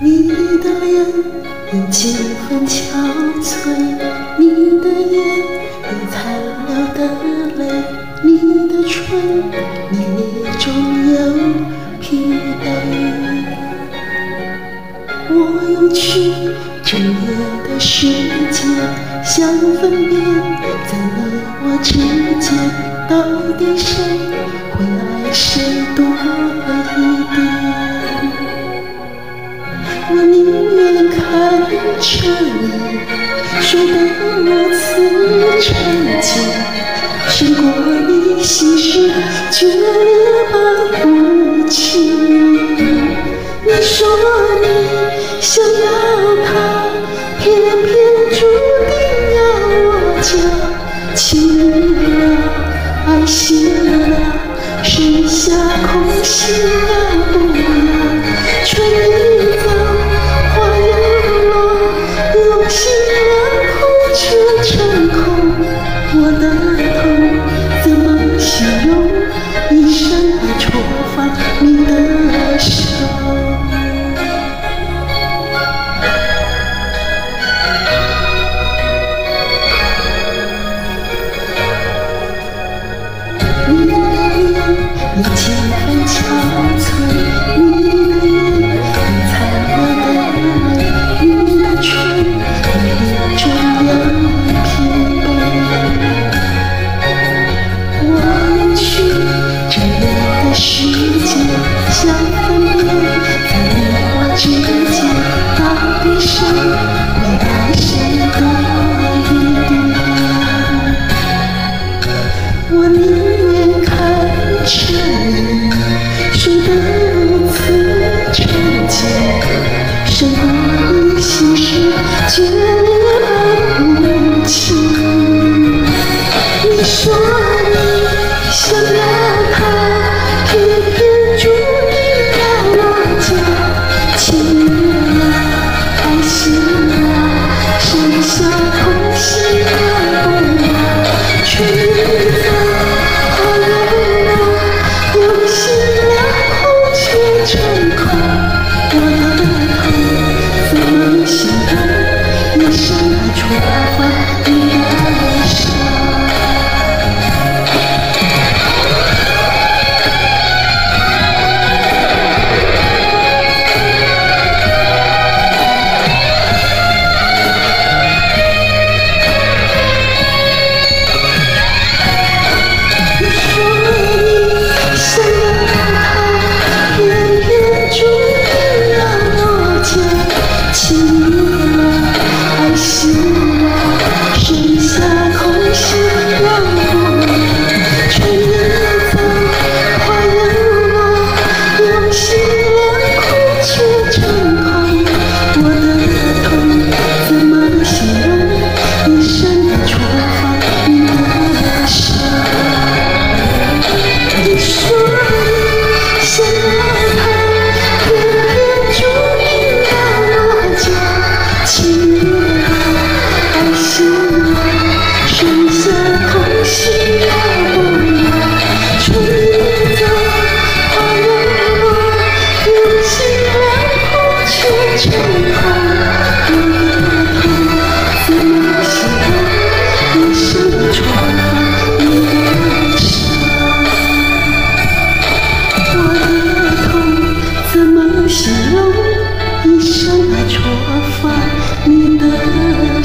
你的脸有几分憔悴，你的眼有残留的泪，你的唇你眼中有疲惫。我用去整夜的时间，想分辨在你我之间，到底谁会爱谁多一点。我宁愿看着你睡得如此沉静，胜过你心事想要他，偏偏注定要我家。情了，爱醒了，剩下空心要不要？春看着。沉静，胜过你心事。错放你的